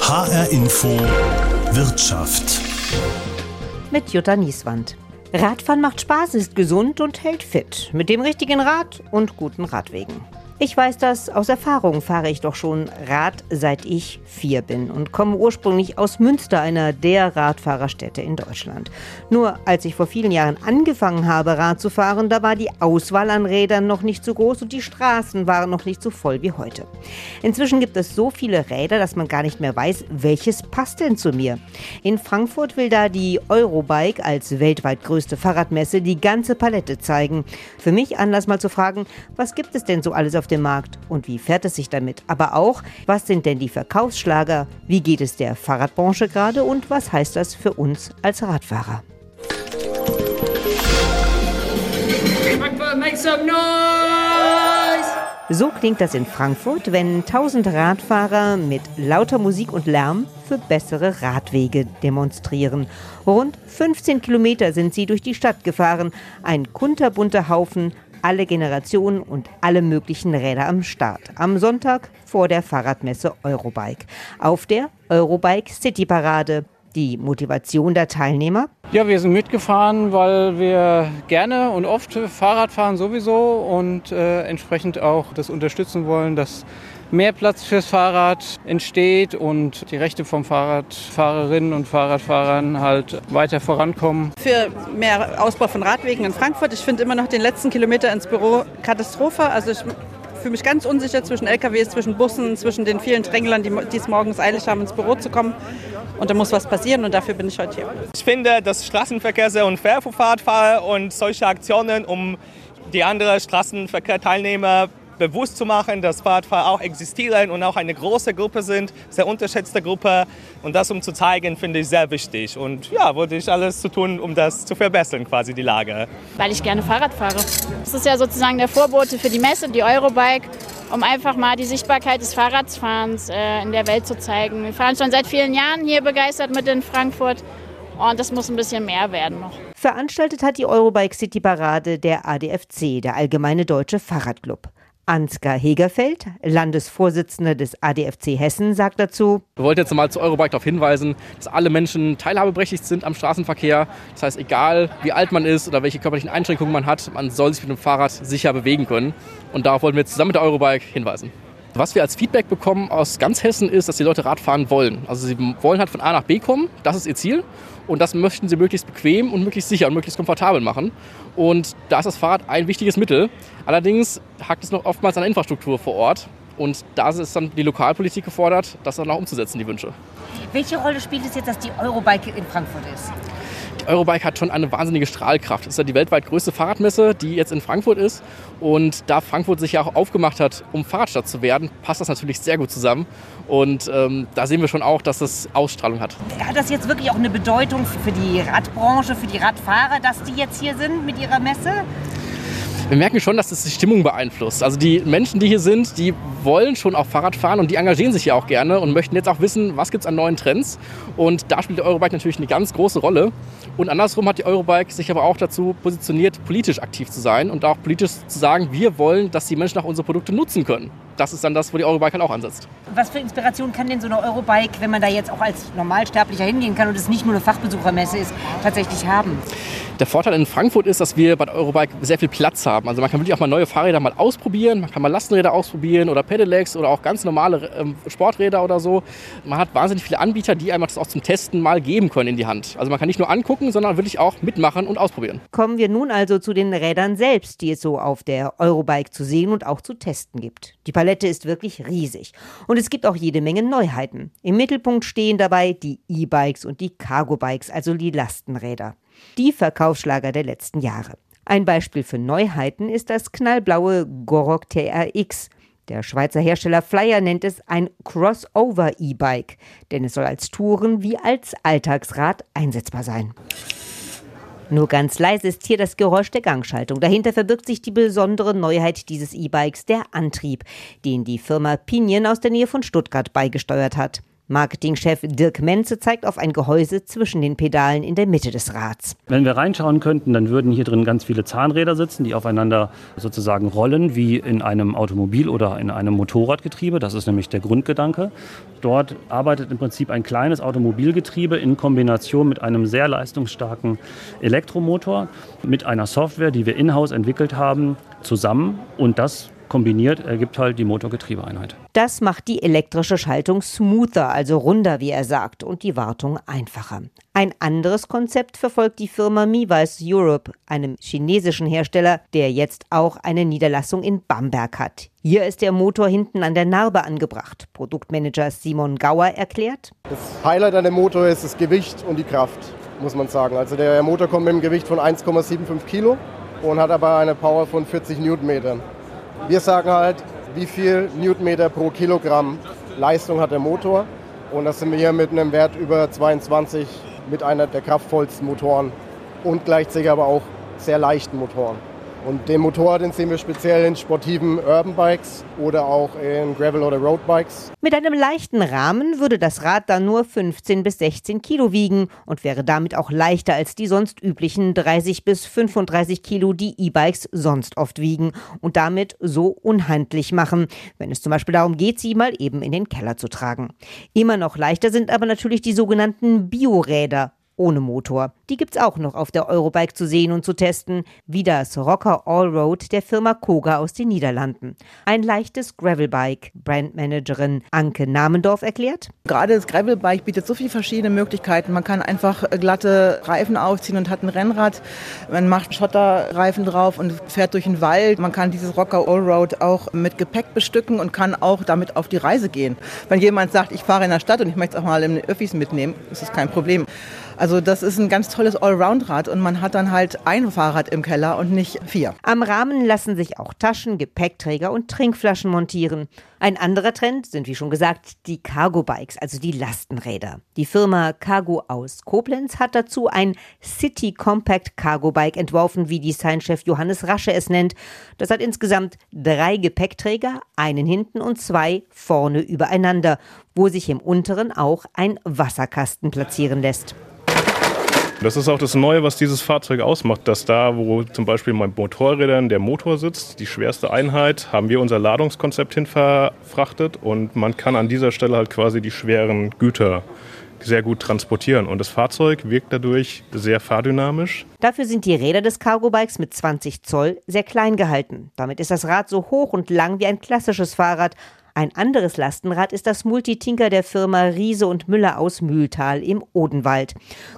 HR Info Wirtschaft. Mit Jutta Nieswand. Radfahren macht Spaß, ist gesund und hält fit. Mit dem richtigen Rad und guten Radwegen. Ich weiß das, aus Erfahrung fahre ich doch schon Rad, seit ich vier bin und komme ursprünglich aus Münster, einer der Radfahrerstädte in Deutschland. Nur als ich vor vielen Jahren angefangen habe, Rad zu fahren, da war die Auswahl an Rädern noch nicht so groß und die Straßen waren noch nicht so voll wie heute. Inzwischen gibt es so viele Räder, dass man gar nicht mehr weiß, welches passt denn zu mir. In Frankfurt will da die Eurobike als weltweit größte Fahrradmesse die ganze Palette zeigen. Für mich Anlass mal zu fragen, was gibt es denn so alles auf dem Markt und wie fährt es sich damit? Aber auch, was sind denn die Verkaufsschlager? Wie geht es der Fahrradbranche gerade und was heißt das für uns als Radfahrer? So klingt das in Frankfurt, wenn tausend Radfahrer mit lauter Musik und Lärm für bessere Radwege demonstrieren. Rund 15 Kilometer sind sie durch die Stadt gefahren. Ein kunterbunter Haufen alle Generationen und alle möglichen Räder am Start. Am Sonntag vor der Fahrradmesse Eurobike. Auf der Eurobike City Parade. Die Motivation der Teilnehmer? Ja, wir sind mitgefahren, weil wir gerne und oft Fahrrad fahren sowieso und äh, entsprechend auch das unterstützen wollen, dass mehr Platz fürs Fahrrad entsteht und die Rechte von Fahrradfahrerinnen und Fahrradfahrern halt weiter vorankommen. Für mehr Ausbau von Radwegen in Frankfurt. Ich finde immer noch den letzten Kilometer ins Büro Katastrophe. Also ich fühle mich ganz unsicher zwischen LKWs, zwischen Bussen, zwischen den vielen Dränglern, die es morgens eilig haben, ins Büro zu kommen. Und da muss was passieren und dafür bin ich heute hier. Ich finde, dass Straßenverkehr sehr unfair für Fahrradfahrer und solche Aktionen, um die anderen Straßenverkehrteilnehmer bewusst zu machen, dass Fahrradfahrer auch existieren und auch eine große Gruppe sind, sehr unterschätzte Gruppe. Und das um zu zeigen, finde ich sehr wichtig. Und ja, wollte ich alles zu tun, um das zu verbessern, quasi die Lage. Weil ich gerne Fahrrad fahre. Das ist ja sozusagen der Vorbote für die Messe, die Eurobike, um einfach mal die Sichtbarkeit des Fahrradfahrens äh, in der Welt zu zeigen. Wir fahren schon seit vielen Jahren hier begeistert mit in Frankfurt. Und das muss ein bisschen mehr werden noch. Veranstaltet hat die Eurobike City Parade der ADFC, der Allgemeine Deutsche Fahrradclub. Ansgar Hegerfeld, Landesvorsitzender des ADFC Hessen, sagt dazu: Wir wollten jetzt mal zu Eurobike darauf hinweisen, dass alle Menschen teilhabeberechtigt sind am Straßenverkehr. Das heißt, egal wie alt man ist oder welche körperlichen Einschränkungen man hat, man soll sich mit dem Fahrrad sicher bewegen können. Und darauf wollten wir zusammen mit der Eurobike hinweisen. Was wir als Feedback bekommen aus ganz Hessen ist, dass die Leute Radfahren wollen. Also sie wollen halt von A nach B kommen, das ist ihr Ziel. Und das möchten sie möglichst bequem und möglichst sicher und möglichst komfortabel machen. Und da ist das Fahrrad ein wichtiges Mittel. Allerdings hakt es noch oftmals an der Infrastruktur vor Ort. Und da ist dann die Lokalpolitik gefordert, das dann auch umzusetzen, die Wünsche. Welche Rolle spielt es jetzt, dass die Eurobike in Frankfurt ist? Eurobike hat schon eine wahnsinnige Strahlkraft. Das ist ja die weltweit größte Fahrradmesse, die jetzt in Frankfurt ist. Und da Frankfurt sich ja auch aufgemacht hat, um Fahrradstadt zu werden, passt das natürlich sehr gut zusammen. Und ähm, da sehen wir schon auch, dass das Ausstrahlung hat. Hat das jetzt wirklich auch eine Bedeutung für die Radbranche, für die Radfahrer, dass die jetzt hier sind mit ihrer Messe? Wir merken schon, dass das die Stimmung beeinflusst. Also die Menschen, die hier sind, die wollen schon auch Fahrrad fahren und die engagieren sich ja auch gerne und möchten jetzt auch wissen, was gibt es an neuen Trends. Und da spielt die Eurobike natürlich eine ganz große Rolle. Und andersrum hat die Eurobike sich aber auch dazu positioniert, politisch aktiv zu sein und auch politisch zu sagen, wir wollen, dass die Menschen auch unsere Produkte nutzen können. Das ist dann das, wo die Eurobike halt auch ansetzt. Was für Inspiration kann denn so eine Eurobike, wenn man da jetzt auch als Normalsterblicher hingehen kann und es nicht nur eine Fachbesuchermesse ist, tatsächlich haben? Der Vorteil in Frankfurt ist, dass wir bei der Eurobike sehr viel Platz haben. Also man kann wirklich auch mal neue Fahrräder mal ausprobieren, man kann mal Lastenräder ausprobieren oder Pedelecs oder auch ganz normale ähm, Sporträder oder so. Man hat wahnsinnig viele Anbieter, die einem das auch zum Testen mal geben können in die Hand. Also man kann nicht nur angucken, sondern wirklich auch mitmachen und ausprobieren. Kommen wir nun also zu den Rädern selbst, die es so auf der Eurobike zu sehen und auch zu testen gibt. Die Palette ist wirklich riesig und es gibt auch jede Menge Neuheiten. Im Mittelpunkt stehen dabei die E-Bikes und die Cargo-Bikes, also die Lastenräder. Die Verkaufsschlager der letzten Jahre. Ein Beispiel für Neuheiten ist das knallblaue Gorok TRX. Der Schweizer Hersteller Flyer nennt es ein Crossover-E-Bike, denn es soll als Touren- wie als Alltagsrad einsetzbar sein. Nur ganz leise ist hier das Geräusch der Gangschaltung. Dahinter verbirgt sich die besondere Neuheit dieses E-Bikes, der Antrieb, den die Firma Pinion aus der Nähe von Stuttgart beigesteuert hat. Marketingchef Dirk Menze zeigt auf ein Gehäuse zwischen den Pedalen in der Mitte des Rads. Wenn wir reinschauen könnten, dann würden hier drin ganz viele Zahnräder sitzen, die aufeinander sozusagen rollen, wie in einem Automobil oder in einem Motorradgetriebe. Das ist nämlich der Grundgedanke. Dort arbeitet im Prinzip ein kleines Automobilgetriebe in Kombination mit einem sehr leistungsstarken Elektromotor, mit einer Software, die wir in-house entwickelt haben, zusammen. Und das kombiniert ergibt halt die Motorgetriebeeinheit. Das macht die elektrische Schaltung smoother, also runder, wie er sagt, und die Wartung einfacher. Ein anderes Konzept verfolgt die Firma Miwais Europe, einem chinesischen Hersteller, der jetzt auch eine Niederlassung in Bamberg hat. Hier ist der Motor hinten an der Narbe angebracht. Produktmanager Simon Gauer erklärt. Das Highlight an dem Motor ist das Gewicht und die Kraft, muss man sagen. Also der Motor kommt mit einem Gewicht von 1,75 Kilo und hat aber eine Power von 40 Newtonmetern. Wir sagen halt, wie viel Newtonmeter pro Kilogramm Leistung hat der Motor. Und das sind wir hier mit einem Wert über 22 mit einer der kraftvollsten Motoren und gleichzeitig aber auch sehr leichten Motoren. Und den Motor, den sehen wir speziell in sportiven Urban Bikes oder auch in Gravel- oder Roadbikes. Mit einem leichten Rahmen würde das Rad dann nur 15 bis 16 Kilo wiegen und wäre damit auch leichter als die sonst üblichen 30 bis 35 Kilo, die E-Bikes sonst oft wiegen und damit so unhandlich machen, wenn es zum Beispiel darum geht, sie mal eben in den Keller zu tragen. Immer noch leichter sind aber natürlich die sogenannten Bioräder ohne Motor. Die gibt's auch noch auf der Eurobike zu sehen und zu testen, wie das Rocker Allroad der Firma Koga aus den Niederlanden. Ein leichtes Gravelbike. Brandmanagerin Anke Namendorf erklärt. Gerade das Gravelbike bietet so viele verschiedene Möglichkeiten. Man kann einfach glatte Reifen aufziehen und hat ein Rennrad. Man macht Schotterreifen drauf und fährt durch den Wald. Man kann dieses Rocker Allroad auch mit Gepäck bestücken und kann auch damit auf die Reise gehen. Wenn jemand sagt, ich fahre in der Stadt und ich möchte es auch mal in den Öffis mitnehmen, ist das kein Problem. Also das ist ein ganz tolles Allround-Rad und man hat dann halt ein Fahrrad im Keller und nicht vier. Am Rahmen lassen sich auch Taschen, Gepäckträger und Trinkflaschen montieren. Ein anderer Trend sind, wie schon gesagt, die Cargo-Bikes, also die Lastenräder. Die Firma Cargo aus Koblenz hat dazu ein City Compact Cargo Bike entworfen, wie Designchef Johannes Rasche es nennt. Das hat insgesamt drei Gepäckträger, einen hinten und zwei vorne übereinander, wo sich im unteren auch ein Wasserkasten platzieren lässt. Das ist auch das Neue, was dieses Fahrzeug ausmacht, dass da, wo zum Beispiel bei Motorrädern der Motor sitzt, die schwerste Einheit, haben wir unser Ladungskonzept hin verfrachtet und man kann an dieser Stelle halt quasi die schweren Güter sehr gut transportieren und das Fahrzeug wirkt dadurch sehr fahrdynamisch. Dafür sind die Räder des Cargo-Bikes mit 20 Zoll sehr klein gehalten. Damit ist das Rad so hoch und lang wie ein klassisches Fahrrad, ein anderes Lastenrad ist das Multitinker der Firma Riese und Müller aus Mühltal im Odenwald.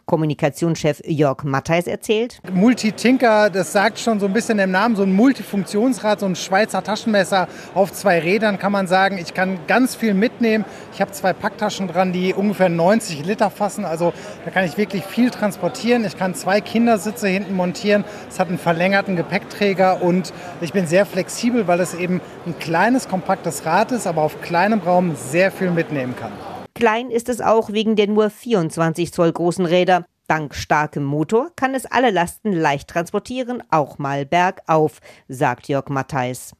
Kommunikationschef Jörg Mattheis erzählt. Multitinker, das sagt schon so ein bisschen im Namen, so ein Multifunktionsrad, so ein Schweizer Taschenmesser auf zwei Rädern kann man sagen, ich kann ganz viel mitnehmen. Ich habe zwei Packtaschen dran, die ungefähr 90 Liter fassen, also da kann ich wirklich viel transportieren. Ich kann zwei Kindersitze hinten montieren. Es hat einen verlängerten Gepäckträger und ich bin sehr flexibel, weil es eben ein kleines, kompaktes Rad ist, aber auf kleinem Raum sehr viel mitnehmen kann. Klein ist es auch wegen der nur 24 Zoll großen Räder. Dank starkem Motor kann es alle Lasten leicht transportieren, auch mal bergauf, sagt Jörg Mattheis.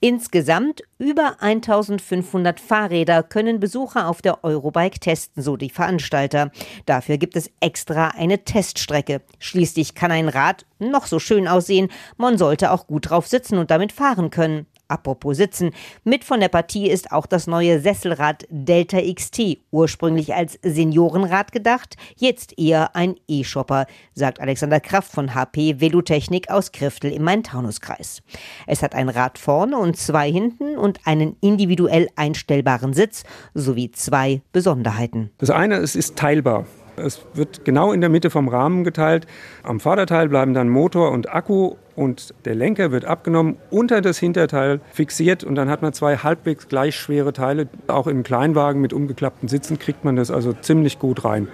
Insgesamt über 1500 Fahrräder können Besucher auf der Eurobike testen, so die Veranstalter. Dafür gibt es extra eine Teststrecke. Schließlich kann ein Rad noch so schön aussehen, man sollte auch gut drauf sitzen und damit fahren können. Apropos Sitzen. Mit von der Partie ist auch das neue Sesselrad Delta XT, ursprünglich als Seniorenrad gedacht, jetzt eher ein E-Shopper, sagt Alexander Kraft von HP Velotechnik aus Kriftel im Main-Taunus-Kreis. Es hat ein Rad vorne und zwei hinten und einen individuell einstellbaren Sitz sowie zwei Besonderheiten. Das eine, es ist teilbar. Es wird genau in der Mitte vom Rahmen geteilt. Am Vorderteil bleiben dann Motor und Akku und der Lenker wird abgenommen, unter das Hinterteil fixiert und dann hat man zwei halbwegs gleich schwere Teile. Auch im Kleinwagen mit umgeklappten Sitzen kriegt man das also ziemlich gut rein.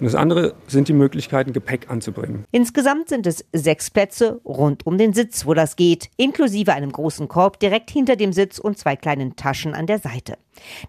Und das andere sind die Möglichkeiten, Gepäck anzubringen. Insgesamt sind es sechs Plätze rund um den Sitz, wo das geht, inklusive einem großen Korb direkt hinter dem Sitz und zwei kleinen Taschen an der Seite.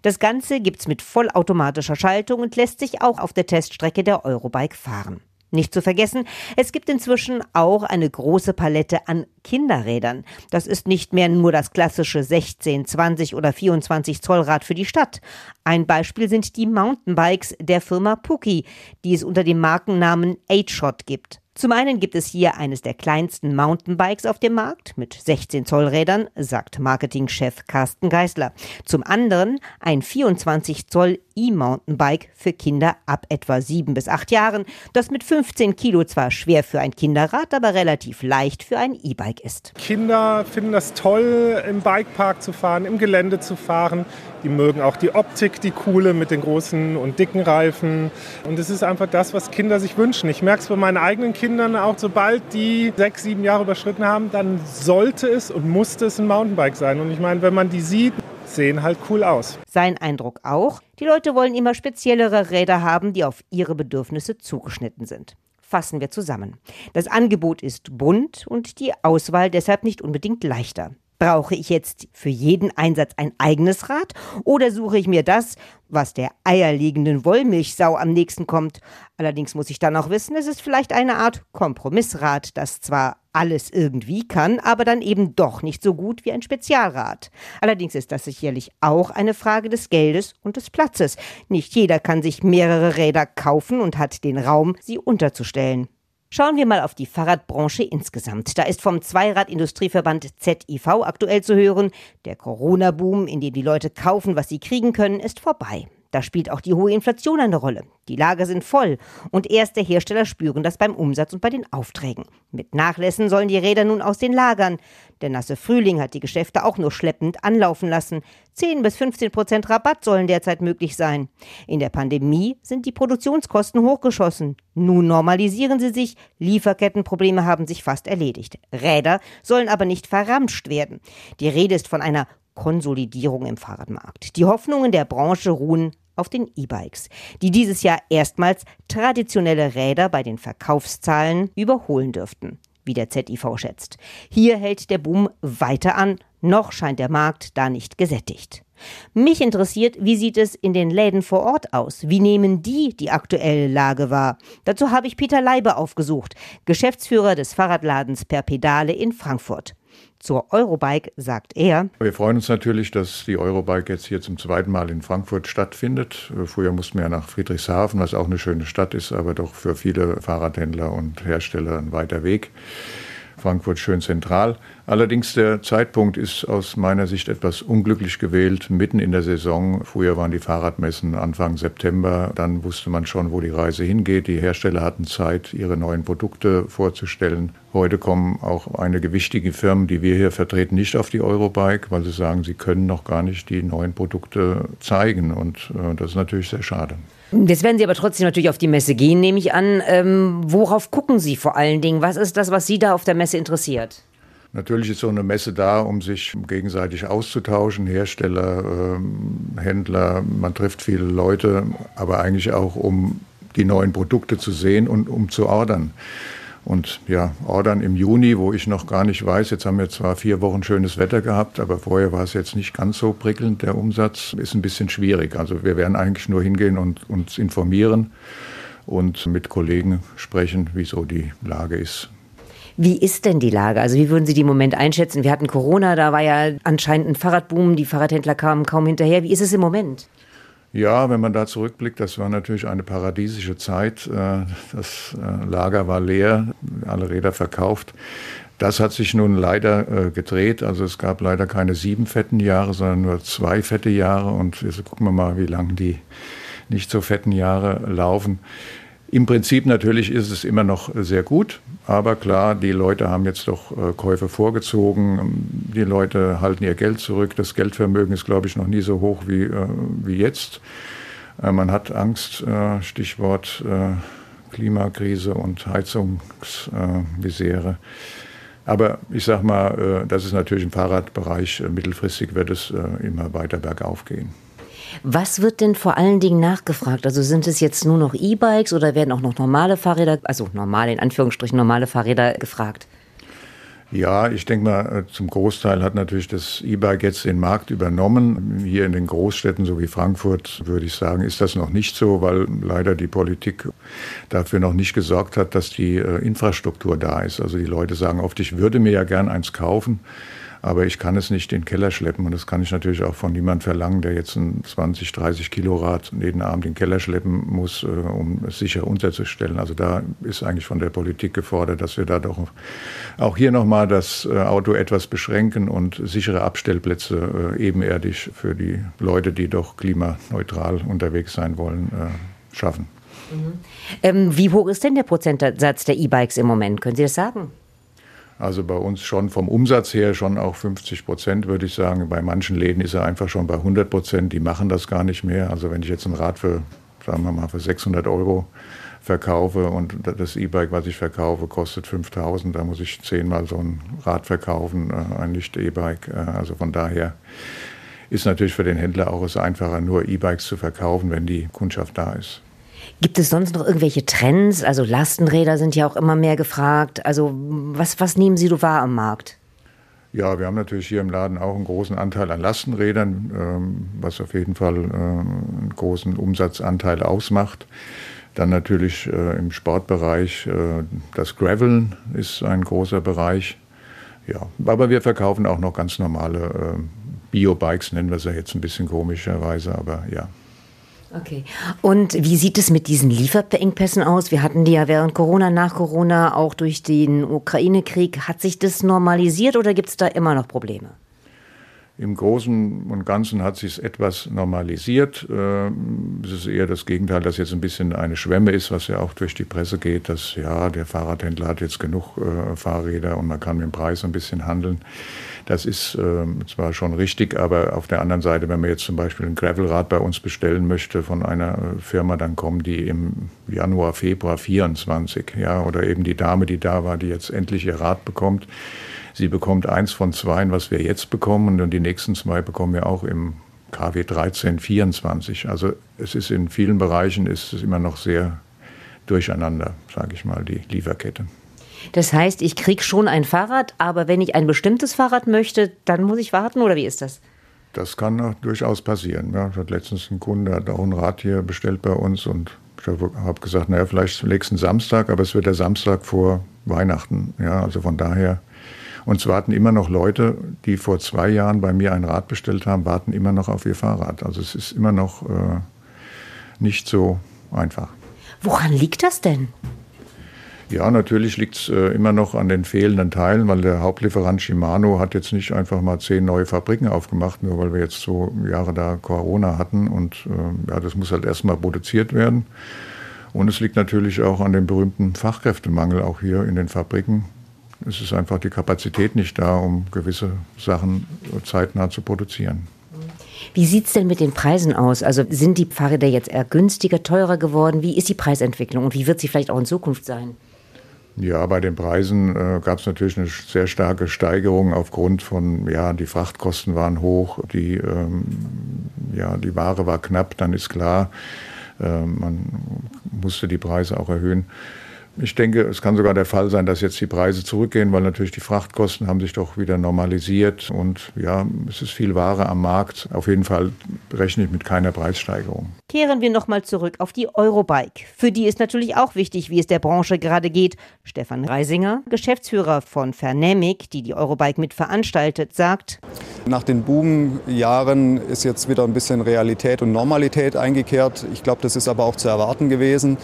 Das Ganze gibt's mit vollautomatischer Schaltung und lässt sich auch auf der Teststrecke der Eurobike fahren. Nicht zu vergessen, es gibt inzwischen auch eine große Palette an Kinderrädern. Das ist nicht mehr nur das klassische 16, 20 oder 24 Zoll Rad für die Stadt. Ein Beispiel sind die Mountainbikes der Firma Puki, die es unter dem Markennamen 8-Shot gibt. Zum einen gibt es hier eines der kleinsten Mountainbikes auf dem Markt mit 16 Zoll Rädern, sagt Marketingchef Carsten Geisler. Zum anderen ein 24 Zoll E-Mountainbike für Kinder ab etwa 7 bis 8 Jahren, das mit 15 Kilo zwar schwer für ein Kinderrad, aber relativ leicht für ein E-Bike ist. Kinder finden das toll, im Bikepark zu fahren, im Gelände zu fahren. Die mögen auch die Optik, die coole mit den großen und dicken Reifen. Und es ist einfach das, was Kinder sich wünschen. Ich merke es bei meinen eigenen Kindern auch, sobald die sechs, sieben Jahre überschritten haben, dann sollte es und musste es ein Mountainbike sein. Und ich meine, wenn man die sieht, sehen halt cool aus. Sein Eindruck auch, die Leute wollen immer speziellere Räder haben, die auf ihre Bedürfnisse zugeschnitten sind. Fassen wir zusammen. Das Angebot ist bunt und die Auswahl deshalb nicht unbedingt leichter. Brauche ich jetzt für jeden Einsatz ein eigenes Rad oder suche ich mir das, was der eierlegenden Wollmilchsau am nächsten kommt? Allerdings muss ich dann auch wissen, es ist vielleicht eine Art Kompromissrad, das zwar alles irgendwie kann, aber dann eben doch nicht so gut wie ein Spezialrad. Allerdings ist das sicherlich auch eine Frage des Geldes und des Platzes. Nicht jeder kann sich mehrere Räder kaufen und hat den Raum, sie unterzustellen. Schauen wir mal auf die Fahrradbranche insgesamt. Da ist vom Zweiradindustrieverband ZIV aktuell zu hören, der Corona-Boom, in dem die Leute kaufen, was sie kriegen können, ist vorbei. Da spielt auch die hohe Inflation eine Rolle. Die Lager sind voll und erste Hersteller spüren das beim Umsatz und bei den Aufträgen. Mit Nachlässen sollen die Räder nun aus den Lagern. Der nasse Frühling hat die Geschäfte auch nur schleppend anlaufen lassen. 10 bis 15 Prozent Rabatt sollen derzeit möglich sein. In der Pandemie sind die Produktionskosten hochgeschossen. Nun normalisieren sie sich. Lieferkettenprobleme haben sich fast erledigt. Räder sollen aber nicht verramscht werden. Die Rede ist von einer Konsolidierung im Fahrradmarkt. Die Hoffnungen der Branche ruhen auf den E-Bikes, die dieses Jahr erstmals traditionelle Räder bei den Verkaufszahlen überholen dürften, wie der ZIV schätzt. Hier hält der Boom weiter an, noch scheint der Markt da nicht gesättigt. Mich interessiert, wie sieht es in den Läden vor Ort aus? Wie nehmen die die aktuelle Lage wahr? Dazu habe ich Peter Leibe aufgesucht, Geschäftsführer des Fahrradladens Per Pedale in Frankfurt. Zur Eurobike sagt er. Wir freuen uns natürlich, dass die Eurobike jetzt hier zum zweiten Mal in Frankfurt stattfindet. Früher mussten wir nach Friedrichshafen, was auch eine schöne Stadt ist, aber doch für viele Fahrradhändler und Hersteller ein weiter Weg. Frankfurt schön zentral. Allerdings der Zeitpunkt ist aus meiner Sicht etwas unglücklich gewählt, mitten in der Saison. Früher waren die Fahrradmessen Anfang September, dann wusste man schon, wo die Reise hingeht. Die Hersteller hatten Zeit, ihre neuen Produkte vorzustellen. Heute kommen auch einige wichtige Firmen, die wir hier vertreten, nicht auf die Eurobike, weil sie sagen, sie können noch gar nicht die neuen Produkte zeigen. Und äh, das ist natürlich sehr schade. Jetzt werden Sie aber trotzdem natürlich auf die Messe gehen, nehme ich an. Ähm, worauf gucken Sie vor allen Dingen? Was ist das, was Sie da auf der Messe interessiert? Natürlich ist so eine Messe da, um sich gegenseitig auszutauschen, Hersteller, ähm, Händler, man trifft viele Leute, aber eigentlich auch, um die neuen Produkte zu sehen und um zu ordern. Und ja, ordern im Juni, wo ich noch gar nicht weiß, jetzt haben wir zwar vier Wochen schönes Wetter gehabt, aber vorher war es jetzt nicht ganz so prickelnd, der Umsatz ist ein bisschen schwierig. Also wir werden eigentlich nur hingehen und uns informieren und mit Kollegen sprechen, wieso die Lage ist. Wie ist denn die Lage? Also wie würden Sie die im Moment einschätzen? Wir hatten Corona, da war ja anscheinend ein Fahrradboom, die Fahrradhändler kamen kaum hinterher. Wie ist es im Moment? Ja, wenn man da zurückblickt, das war natürlich eine paradiesische Zeit. Äh, das äh, Lager war leer, alle Räder verkauft. Das hat sich nun leider äh, gedreht. Also es gab leider keine sieben fetten Jahre, sondern nur zwei fette Jahre. Und jetzt gucken wir mal, wie lange die nicht so fetten Jahre laufen. Im Prinzip natürlich ist es immer noch sehr gut, aber klar, die Leute haben jetzt doch äh, Käufe vorgezogen. Die Leute halten ihr Geld zurück. Das Geldvermögen ist, glaube ich, noch nie so hoch wie, äh, wie jetzt. Äh, man hat Angst, Stichwort Klimakrise und Heizungsmisere. Aber ich sage mal, das ist natürlich im Fahrradbereich, mittelfristig wird es immer weiter bergauf gehen. Was wird denn vor allen Dingen nachgefragt? Also sind es jetzt nur noch E-Bikes oder werden auch noch normale Fahrräder, also normale in Anführungsstrichen normale Fahrräder gefragt? Ja, ich denke mal, äh, zum Großteil hat natürlich das E-Bike jetzt den Markt übernommen. Hier in den Großstädten, so wie Frankfurt, würde ich sagen, ist das noch nicht so, weil leider die Politik dafür noch nicht gesorgt hat, dass die äh, Infrastruktur da ist. Also die Leute sagen oft, ich würde mir ja gern eins kaufen aber ich kann es nicht in den Keller schleppen und das kann ich natürlich auch von niemandem verlangen, der jetzt ein 20, 30 Kilo Rad jeden Abend in den Keller schleppen muss, äh, um es sicher unterzustellen. Also da ist eigentlich von der Politik gefordert, dass wir da doch auch hier nochmal das äh, Auto etwas beschränken und sichere Abstellplätze äh, ebenerdig für die Leute, die doch klimaneutral unterwegs sein wollen, schaffen. Mhm. Ähm, wie hoch ist denn der Prozentsatz der E-Bikes im Moment? Können Sie das sagen? Also bei uns schon vom Umsatz her schon auch 50 Prozent, würde ich sagen. Bei manchen Läden ist er einfach schon bei 100 Prozent. Die machen das gar nicht mehr. Also wenn ich jetzt ein Rad für, sagen wir mal, für 600 Euro verkaufe und das E-Bike, was ich verkaufe, kostet 5000, da muss ich zehnmal so ein Rad verkaufen, äh, ein Nicht-E-Bike. Äh, also von daher ist natürlich für den Händler auch es einfacher, nur E-Bikes zu verkaufen, wenn die Kundschaft da ist. Gibt es sonst noch irgendwelche Trends? Also Lastenräder sind ja auch immer mehr gefragt. Also was, was nehmen Sie so wahr am Markt? Ja, wir haben natürlich hier im Laden auch einen großen Anteil an Lastenrädern, ähm, was auf jeden Fall äh, einen großen Umsatzanteil ausmacht. Dann natürlich äh, im Sportbereich äh, das Graveln ist ein großer Bereich. Ja, aber wir verkaufen auch noch ganz normale Bio-Bikes, nennen wir sie jetzt ein bisschen komischerweise, aber ja. Okay. Und wie sieht es mit diesen Lieferengpässen aus? Wir hatten die ja während Corona, nach Corona, auch durch den Ukraine-Krieg. Hat sich das normalisiert oder gibt es da immer noch Probleme? Im Großen und Ganzen hat sich etwas normalisiert. Ähm, es ist eher das Gegenteil, dass jetzt ein bisschen eine Schwemme ist, was ja auch durch die Presse geht, dass ja, der Fahrradhändler hat jetzt genug äh, Fahrräder und man kann mit dem Preis ein bisschen handeln. Das ist äh, zwar schon richtig, aber auf der anderen Seite, wenn man jetzt zum Beispiel ein Gravelrad bei uns bestellen möchte von einer äh, Firma, dann kommen die im Januar, Februar 24, ja, oder eben die Dame, die da war, die jetzt endlich ihr Rad bekommt Sie bekommt eins von zwei, was wir jetzt bekommen, und die nächsten zwei bekommen wir auch im KW 1324. Also es ist in vielen Bereichen ist es immer noch sehr durcheinander, sage ich mal, die Lieferkette. Das heißt, ich kriege schon ein Fahrrad, aber wenn ich ein bestimmtes Fahrrad möchte, dann muss ich warten oder wie ist das? Das kann auch durchaus passieren. Ja, ich hatte letztens einen Kunde, der hat auch ein Rad hier bestellt bei uns und ich habe gesagt, naja, vielleicht nächsten Samstag, aber es wird der Samstag vor Weihnachten. Ja, also von daher und es warten immer noch Leute, die vor zwei Jahren bei mir ein Rad bestellt haben, warten immer noch auf ihr Fahrrad. Also es ist immer noch äh, nicht so einfach. Woran liegt das denn? Ja, natürlich liegt es äh, immer noch an den fehlenden Teilen, weil der Hauptlieferant Shimano hat jetzt nicht einfach mal zehn neue Fabriken aufgemacht, nur weil wir jetzt so Jahre da Corona hatten. Und äh, ja, das muss halt erstmal produziert werden. Und es liegt natürlich auch an dem berühmten Fachkräftemangel auch hier in den Fabriken. Es ist einfach die Kapazität nicht da, um gewisse Sachen zeitnah zu produzieren. Wie sieht es denn mit den Preisen aus? Also sind die Fahrräder jetzt eher günstiger, teurer geworden? Wie ist die Preisentwicklung und wie wird sie vielleicht auch in Zukunft sein? Ja, bei den Preisen äh, gab es natürlich eine sehr starke Steigerung aufgrund von, ja, die Frachtkosten waren hoch, die, ähm, ja, die Ware war knapp, dann ist klar, äh, man musste die Preise auch erhöhen. Ich denke, es kann sogar der Fall sein, dass jetzt die Preise zurückgehen, weil natürlich die Frachtkosten haben sich doch wieder normalisiert und ja, es ist viel Ware am Markt. Auf jeden Fall rechne ich mit keiner Preissteigerung. Kehren wir nochmal zurück auf die Eurobike. Für die ist natürlich auch wichtig, wie es der Branche gerade geht. Stefan Reisinger, Geschäftsführer von Vernemic, die die Eurobike mit veranstaltet, sagt, nach den Boomjahren ist jetzt wieder ein bisschen Realität und Normalität eingekehrt. Ich glaube, das ist aber auch zu erwarten gewesen.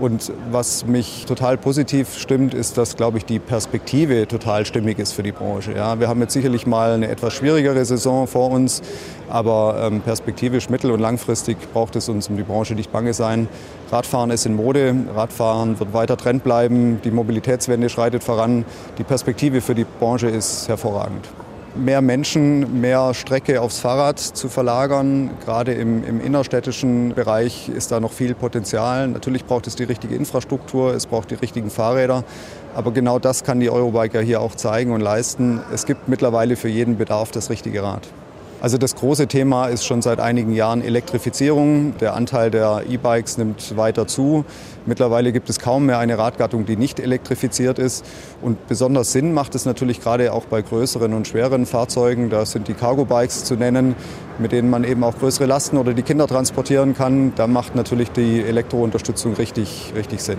Und was mich total positiv stimmt, ist, dass, glaube ich, die Perspektive total stimmig ist für die Branche. Ja, wir haben jetzt sicherlich mal eine etwas schwierigere Saison vor uns, aber ähm, perspektivisch mittel- und langfristig braucht es uns um die Branche nicht bange sein. Radfahren ist in Mode, Radfahren wird weiter Trend bleiben, die Mobilitätswende schreitet voran. Die Perspektive für die Branche ist hervorragend mehr Menschen, mehr Strecke aufs Fahrrad zu verlagern. Gerade im, im, innerstädtischen Bereich ist da noch viel Potenzial. Natürlich braucht es die richtige Infrastruktur, es braucht die richtigen Fahrräder. Aber genau das kann die Eurobike ja hier auch zeigen und leisten. Es gibt mittlerweile für jeden Bedarf das richtige Rad. Also das große Thema ist schon seit einigen Jahren Elektrifizierung. Der Anteil der E-Bikes nimmt weiter zu. Mittlerweile gibt es kaum mehr eine Radgattung, die nicht elektrifiziert ist. Und besonders Sinn macht es natürlich gerade auch bei größeren und schweren Fahrzeugen. Da sind die Cargo-Bikes zu nennen, mit denen man eben auch größere Lasten oder die Kinder transportieren kann. Da macht natürlich die Elektrounterstützung richtig, richtig Sinn.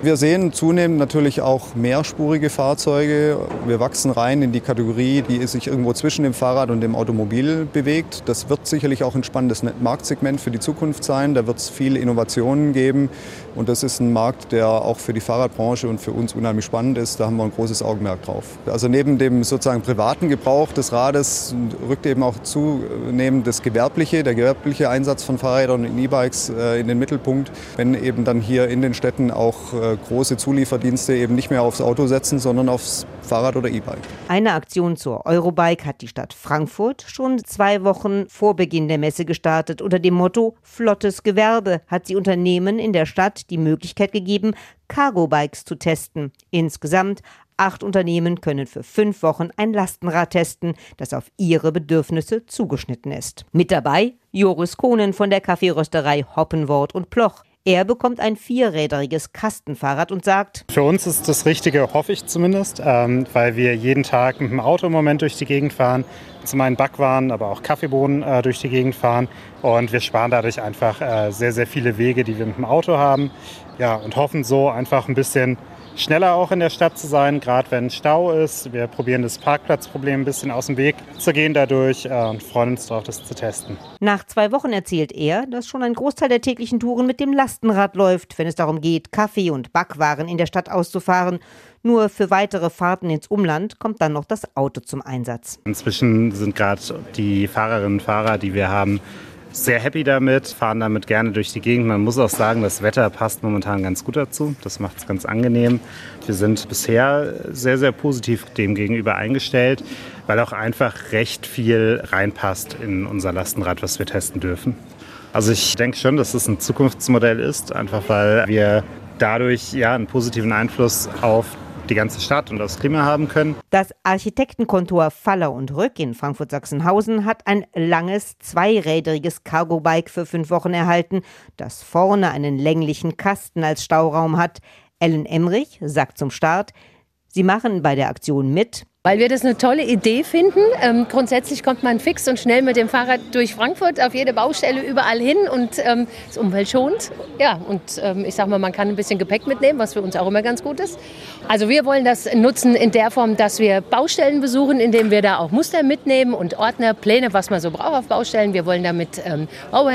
Wir sehen zunehmend natürlich auch mehrspurige Fahrzeuge. Wir wachsen rein in die Kategorie, die sich irgendwo zwischen dem Fahrrad und dem Automobil bewegt. Das wird sicherlich auch ein spannendes Marktsegment für die Zukunft sein. Da wird es viele Innovationen geben. Und das ist ein Markt, der auch für die Fahrradbranche und für uns unheimlich spannend ist. Da haben wir ein großes Augenmerk drauf. Also neben dem sozusagen privaten Gebrauch des Rades rückt eben auch zunehmend das gewerbliche, der gewerbliche Einsatz von Fahrrädern und E-Bikes äh, in den Mittelpunkt. Wenn eben dann hier in den Städten auch äh, große Zulieferdienste eben nicht mehr aufs Auto setzen, sondern aufs Fahrrad oder E-Bike. Eine Aktion zur Eurobike hat die Stadt Frankfurt schon zwei Wochen vor Beginn der Messe gestartet. Unter dem Motto Flottes Gewerbe hat sie Unternehmen in der Stadt die Möglichkeit gegeben, Cargo-Bikes zu testen. Insgesamt Acht Unternehmen können für fünf Wochen ein Lastenrad testen, das auf ihre Bedürfnisse zugeschnitten ist. Mit dabei Joris Kohnen von der Kaffeerösterei Hoppenwort und Ploch. Er bekommt ein vierrädriges Kastenfahrrad und sagt, Für uns ist das Richtige, hoffe ich zumindest, ähm, weil wir jeden Tag mit dem Auto im Moment durch die Gegend fahren, zum einen Backwaren, aber auch Kaffeebohnen äh, durch die Gegend fahren. Und wir sparen dadurch einfach äh, sehr, sehr viele Wege, die wir mit dem Auto haben. Ja, und hoffen so einfach ein bisschen schneller auch in der Stadt zu sein, gerade wenn Stau ist. Wir probieren das Parkplatzproblem ein bisschen aus dem Weg zu gehen dadurch äh, und freuen uns darauf, das zu testen. Nach zwei Wochen erzählt er, dass schon ein Großteil der täglichen Touren mit dem Lastenrad läuft, wenn es darum geht, Kaffee und Backwaren in der Stadt auszufahren. Nur für weitere Fahrten ins Umland kommt dann noch das Auto zum Einsatz. Inzwischen sind gerade die Fahrerinnen und Fahrer, die wir haben, sehr happy damit, fahren damit gerne durch die Gegend. Man muss auch sagen, das Wetter passt momentan ganz gut dazu. Das macht es ganz angenehm. Wir sind bisher sehr, sehr positiv dem gegenüber eingestellt, weil auch einfach recht viel reinpasst in unser Lastenrad, was wir testen dürfen. Also ich denke schon, dass es ein Zukunftsmodell ist, einfach weil wir dadurch ja einen positiven Einfluss auf die ganze Stadt und das Klima haben können. Das Architektenkontor Faller und Rück in Frankfurt-Sachsenhausen hat ein langes, zweirädriges Cargo-Bike für fünf Wochen erhalten, das vorne einen länglichen Kasten als Stauraum hat. Ellen Emrich sagt zum Start, Sie machen bei der Aktion mit, weil wir das eine tolle Idee finden. Ähm, grundsätzlich kommt man fix und schnell mit dem Fahrrad durch Frankfurt auf jede Baustelle überall hin und ähm, ist umweltschonend. Ja, und ähm, ich sage mal, man kann ein bisschen Gepäck mitnehmen, was für uns auch immer ganz gut ist. Also wir wollen das nutzen in der Form, dass wir Baustellen besuchen, indem wir da auch Muster mitnehmen und Ordner, Pläne, was man so braucht auf Baustellen. Wir wollen damit ähm,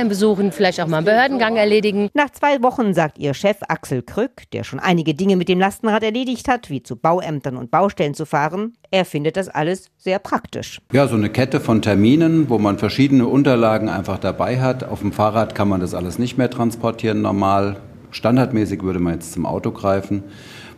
besuchen, vielleicht auch mal einen Behördengang erledigen. Nach zwei Wochen sagt ihr Chef Axel Krück, der schon einige Dinge mit dem Lastenrad erledigt hat, wie zu Bauämtern und Baustellen zu fahren, er findet das alles sehr praktisch. Ja, so eine Kette von Terminen, wo man verschiedene Unterlagen einfach dabei hat. Auf dem Fahrrad kann man das alles nicht mehr transportieren normal. Standardmäßig würde man jetzt zum Auto greifen.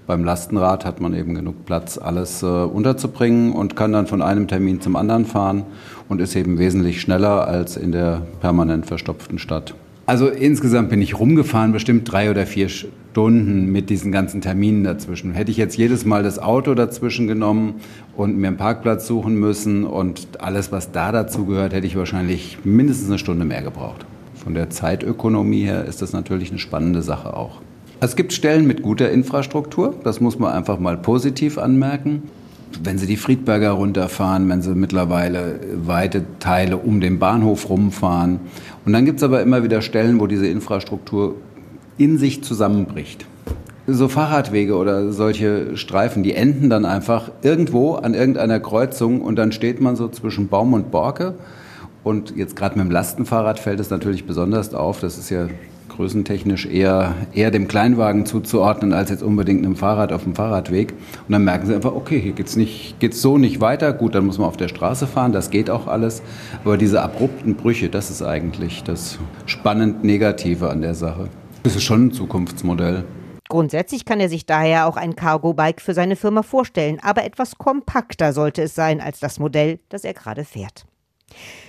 Beim Lastenrad hat man eben genug Platz, alles äh, unterzubringen und kann dann von einem Termin zum anderen fahren und ist eben wesentlich schneller als in der permanent verstopften Stadt. Also insgesamt bin ich rumgefahren, bestimmt drei oder vier Stunden mit diesen ganzen Terminen dazwischen. Hätte ich jetzt jedes Mal das Auto dazwischen genommen und mir einen Parkplatz suchen müssen und alles, was da dazu gehört, hätte ich wahrscheinlich mindestens eine Stunde mehr gebraucht. Von der Zeitökonomie her ist das natürlich eine spannende Sache auch. Es gibt Stellen mit guter Infrastruktur, das muss man einfach mal positiv anmerken wenn Sie die Friedberger runterfahren, wenn Sie mittlerweile weite Teile um den Bahnhof rumfahren. Und dann gibt es aber immer wieder Stellen, wo diese Infrastruktur in sich zusammenbricht. So Fahrradwege oder solche Streifen, die enden dann einfach irgendwo an irgendeiner Kreuzung und dann steht man so zwischen Baum und Borke. Und jetzt gerade mit dem Lastenfahrrad fällt es natürlich besonders auf. Das ist ja größentechnisch eher, eher dem Kleinwagen zuzuordnen, als jetzt unbedingt einem Fahrrad auf dem Fahrradweg. Und dann merken sie einfach, okay, hier geht's nicht, geht's so nicht weiter. Gut, dann muss man auf der Straße fahren, das geht auch alles. Aber diese abrupten Brüche, das ist eigentlich das spannend Negative an der Sache. Das ist schon ein Zukunftsmodell. Grundsätzlich kann er sich daher auch ein Cargo-Bike für seine Firma vorstellen, aber etwas kompakter sollte es sein als das Modell, das er gerade fährt.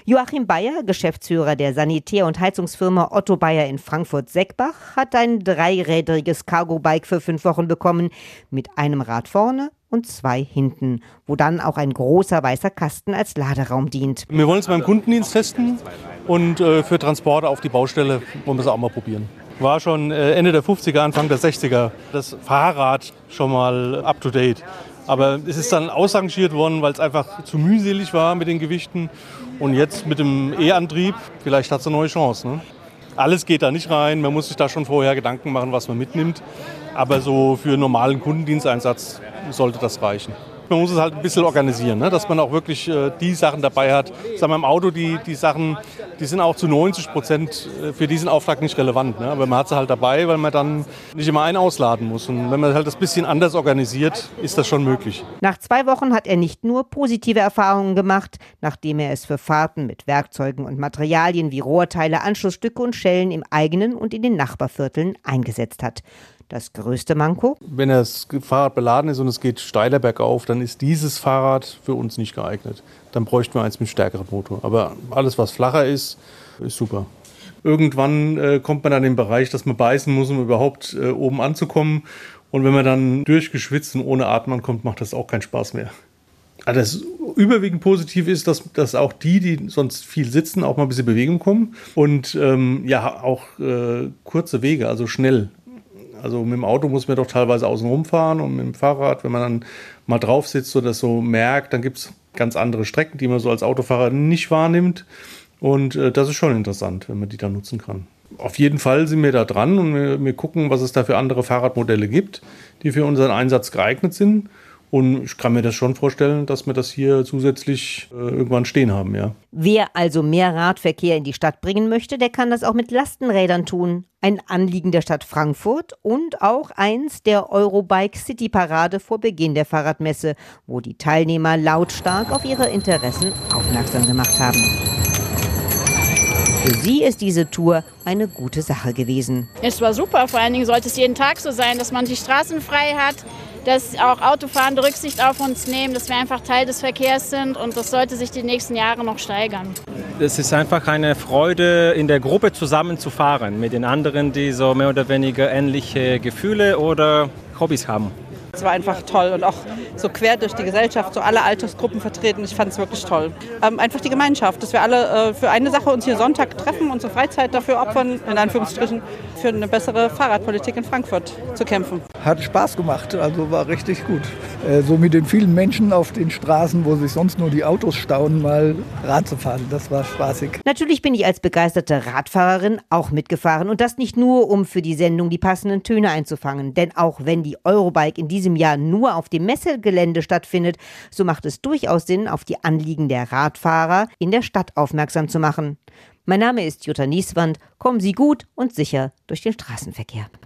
Joachim Bayer, Geschäftsführer der Sanitär- und Heizungsfirma Otto Bayer in Frankfurt-Seckbach, hat ein dreirädriges Cargo-Bike für fünf Wochen bekommen, mit einem Rad vorne und zwei hinten, wo dann auch ein großer weißer Kasten als Laderaum dient. Wir wollen es beim Kundendienst testen und äh, für Transporte auf die Baustelle wollen wir es auch mal probieren. War schon äh, Ende der 50er, Anfang der 60er das Fahrrad schon mal up to date. Aber es ist dann ausrangiert worden, weil es einfach zu mühselig war mit den Gewichten. Und jetzt mit dem E-Antrieb, vielleicht hat es eine neue Chance. Ne? Alles geht da nicht rein. Man muss sich da schon vorher Gedanken machen, was man mitnimmt. Aber so für normalen Kundendiensteinsatz sollte das reichen. Man muss es halt ein bisschen organisieren, ne? dass man auch wirklich äh, die Sachen dabei hat. Sagen wir im Auto, die, die Sachen, die sind auch zu 90 Prozent äh, für diesen Auftrag nicht relevant. Ne? Aber man hat sie halt dabei, weil man dann nicht immer einen ausladen muss. Und wenn man halt das bisschen anders organisiert, ist das schon möglich. Nach zwei Wochen hat er nicht nur positive Erfahrungen gemacht, nachdem er es für Fahrten mit Werkzeugen und Materialien wie Rohrteile, Anschlussstücke und Schellen im eigenen und in den Nachbarvierteln eingesetzt hat. Das größte Manko? Wenn das Fahrrad beladen ist und es geht steiler bergauf, dann ist dieses Fahrrad für uns nicht geeignet. Dann bräuchten wir eins mit stärkerem Motor. Aber alles, was flacher ist, ist super. Irgendwann äh, kommt man an den Bereich, dass man beißen muss, um überhaupt äh, oben anzukommen. Und wenn man dann durchgeschwitzt und ohne Atmen kommt, macht das auch keinen Spaß mehr. Also das überwiegend positiv ist, dass, dass auch die, die sonst viel sitzen, auch mal ein bisschen Bewegung kommen und ähm, ja auch äh, kurze Wege, also schnell. Also mit dem Auto muss man doch teilweise außen rumfahren und mit dem Fahrrad, wenn man dann mal drauf sitzt oder das so merkt, dann gibt es ganz andere Strecken, die man so als Autofahrer nicht wahrnimmt. Und äh, das ist schon interessant, wenn man die dann nutzen kann. Auf jeden Fall sind wir da dran und wir, wir gucken, was es da für andere Fahrradmodelle gibt, die für unseren Einsatz geeignet sind. Und ich kann mir das schon vorstellen, dass wir das hier zusätzlich äh, irgendwann stehen haben, ja. Wer also mehr Radverkehr in die Stadt bringen möchte, der kann das auch mit Lastenrädern tun. Ein Anliegen der Stadt Frankfurt und auch eins der Eurobike City Parade vor Beginn der Fahrradmesse, wo die Teilnehmer lautstark auf ihre Interessen aufmerksam gemacht haben. Für sie ist diese Tour eine gute Sache gewesen. Es war super, vor allen Dingen sollte es jeden Tag so sein, dass man die Straßen frei hat, dass auch Autofahrende Rücksicht auf uns nehmen, dass wir einfach Teil des Verkehrs sind und das sollte sich die nächsten Jahre noch steigern. Es ist einfach eine Freude, in der Gruppe zusammen zu fahren mit den anderen, die so mehr oder weniger ähnliche Gefühle oder Hobbys haben. Es war einfach toll und auch so quer durch die Gesellschaft, so alle Altersgruppen vertreten. Ich fand es wirklich toll. Ähm, einfach die Gemeinschaft, dass wir alle äh, für eine Sache uns hier Sonntag treffen, unsere Freizeit dafür opfern, in Anführungsstrichen, für eine bessere Fahrradpolitik in Frankfurt zu kämpfen. Hat Spaß gemacht, also war richtig gut. Äh, so mit den vielen Menschen auf den Straßen, wo sich sonst nur die Autos stauen, mal Rad zu fahren, das war spaßig. Natürlich bin ich als begeisterte Radfahrerin auch mitgefahren und das nicht nur, um für die Sendung die passenden Töne einzufangen, denn auch wenn die Eurobike in diesem Jahr nur auf dem Messegelände stattfindet, so macht es durchaus Sinn, auf die Anliegen der Radfahrer in der Stadt aufmerksam zu machen. Mein Name ist Jutta Nieswand. Kommen Sie gut und sicher durch den Straßenverkehr.